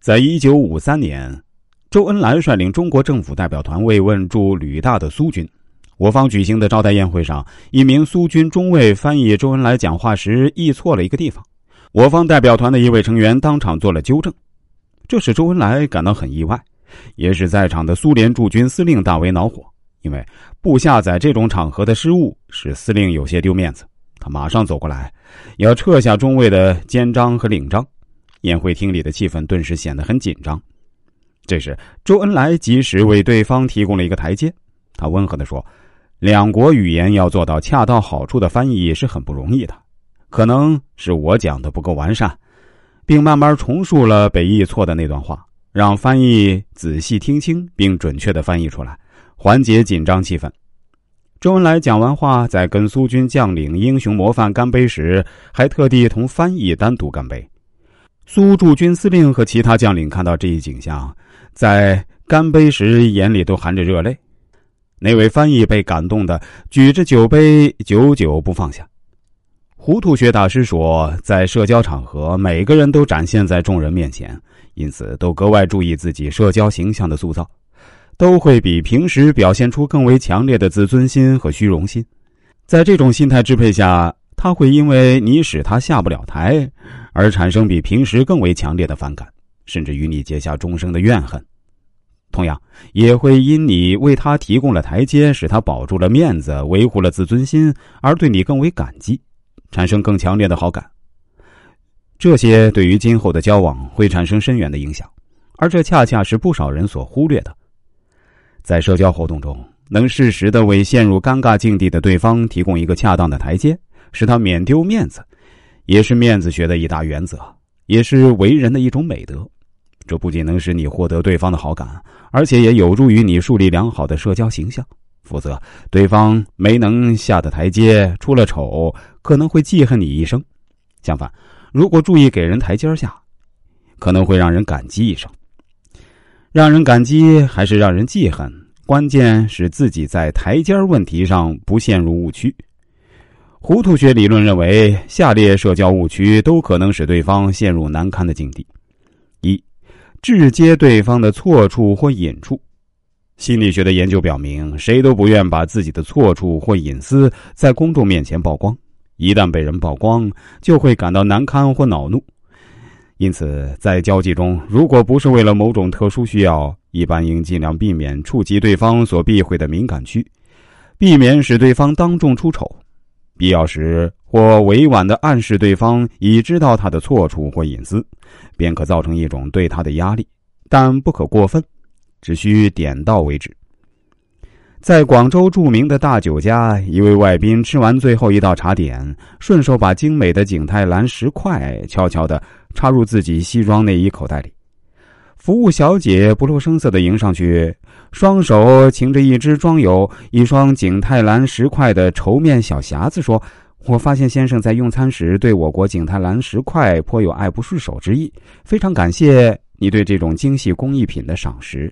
在一九五三年，周恩来率领中国政府代表团慰问驻旅大的苏军。我方举行的招待宴会上，一名苏军中尉翻译周恩来讲话时译错了一个地方，我方代表团的一位成员当场做了纠正，这使周恩来感到很意外，也使在场的苏联驻军司令大为恼火。因为部下在这种场合的失误，使司令有些丢面子。他马上走过来，要撤下中尉的肩章和领章。宴会厅里的气氛顿时显得很紧张。这时，周恩来及时为对方提供了一个台阶。他温和的说：“两国语言要做到恰到好处的翻译是很不容易的，可能是我讲的不够完善。”并慢慢重述了北译错的那段话，让翻译仔细听清并准确的翻译出来，缓解紧张气氛。周恩来讲完话，在跟苏军将领英雄模范干杯时，还特地同翻译单独干杯。苏驻军司令和其他将领看到这一景象，在干杯时眼里都含着热泪。那位翻译被感动的举着酒杯，久久不放下。糊涂学大师说，在社交场合，每个人都展现在众人面前，因此都格外注意自己社交形象的塑造，都会比平时表现出更为强烈的自尊心和虚荣心。在这种心态支配下。他会因为你使他下不了台，而产生比平时更为强烈的反感，甚至与你结下终生的怨恨；同样，也会因你为他提供了台阶，使他保住了面子，维护了自尊心，而对你更为感激，产生更强烈的好感。这些对于今后的交往会产生深远的影响，而这恰恰是不少人所忽略的。在社交活动中，能适时的为陷入尴尬境地的对方提供一个恰当的台阶。使他免丢面子，也是面子学的一大原则，也是为人的一种美德。这不仅能使你获得对方的好感，而且也有助于你树立良好的社交形象。否则，对方没能下的台阶，出了丑，可能会记恨你一生。相反，如果注意给人台阶下，可能会让人感激一生。让人感激还是让人记恨，关键是自己在台阶问题上不陷入误区。糊涂学理论认为，下列社交误区都可能使对方陷入难堪的境地：一、直接对方的错处或隐处。心理学的研究表明，谁都不愿把自己的错处或隐私在公众面前曝光，一旦被人曝光，就会感到难堪或恼怒。因此，在交际中，如果不是为了某种特殊需要，一般应尽量避免触及对方所避讳的敏感区，避免使对方当众出丑。必要时，或委婉的暗示对方已知道他的错处或隐私，便可造成一种对他的压力，但不可过分，只需点到为止。在广州著名的大酒家，一位外宾吃完最后一道茶点，顺手把精美的景泰蓝石块悄悄的插入自己西装内衣口袋里。服务小姐不露声色的迎上去，双手擎着一只装有一双景泰蓝石块的绸面小匣子，说：“我发现先生在用餐时对我国景泰蓝石块颇有爱不释手之意，非常感谢你对这种精细工艺品的赏识。”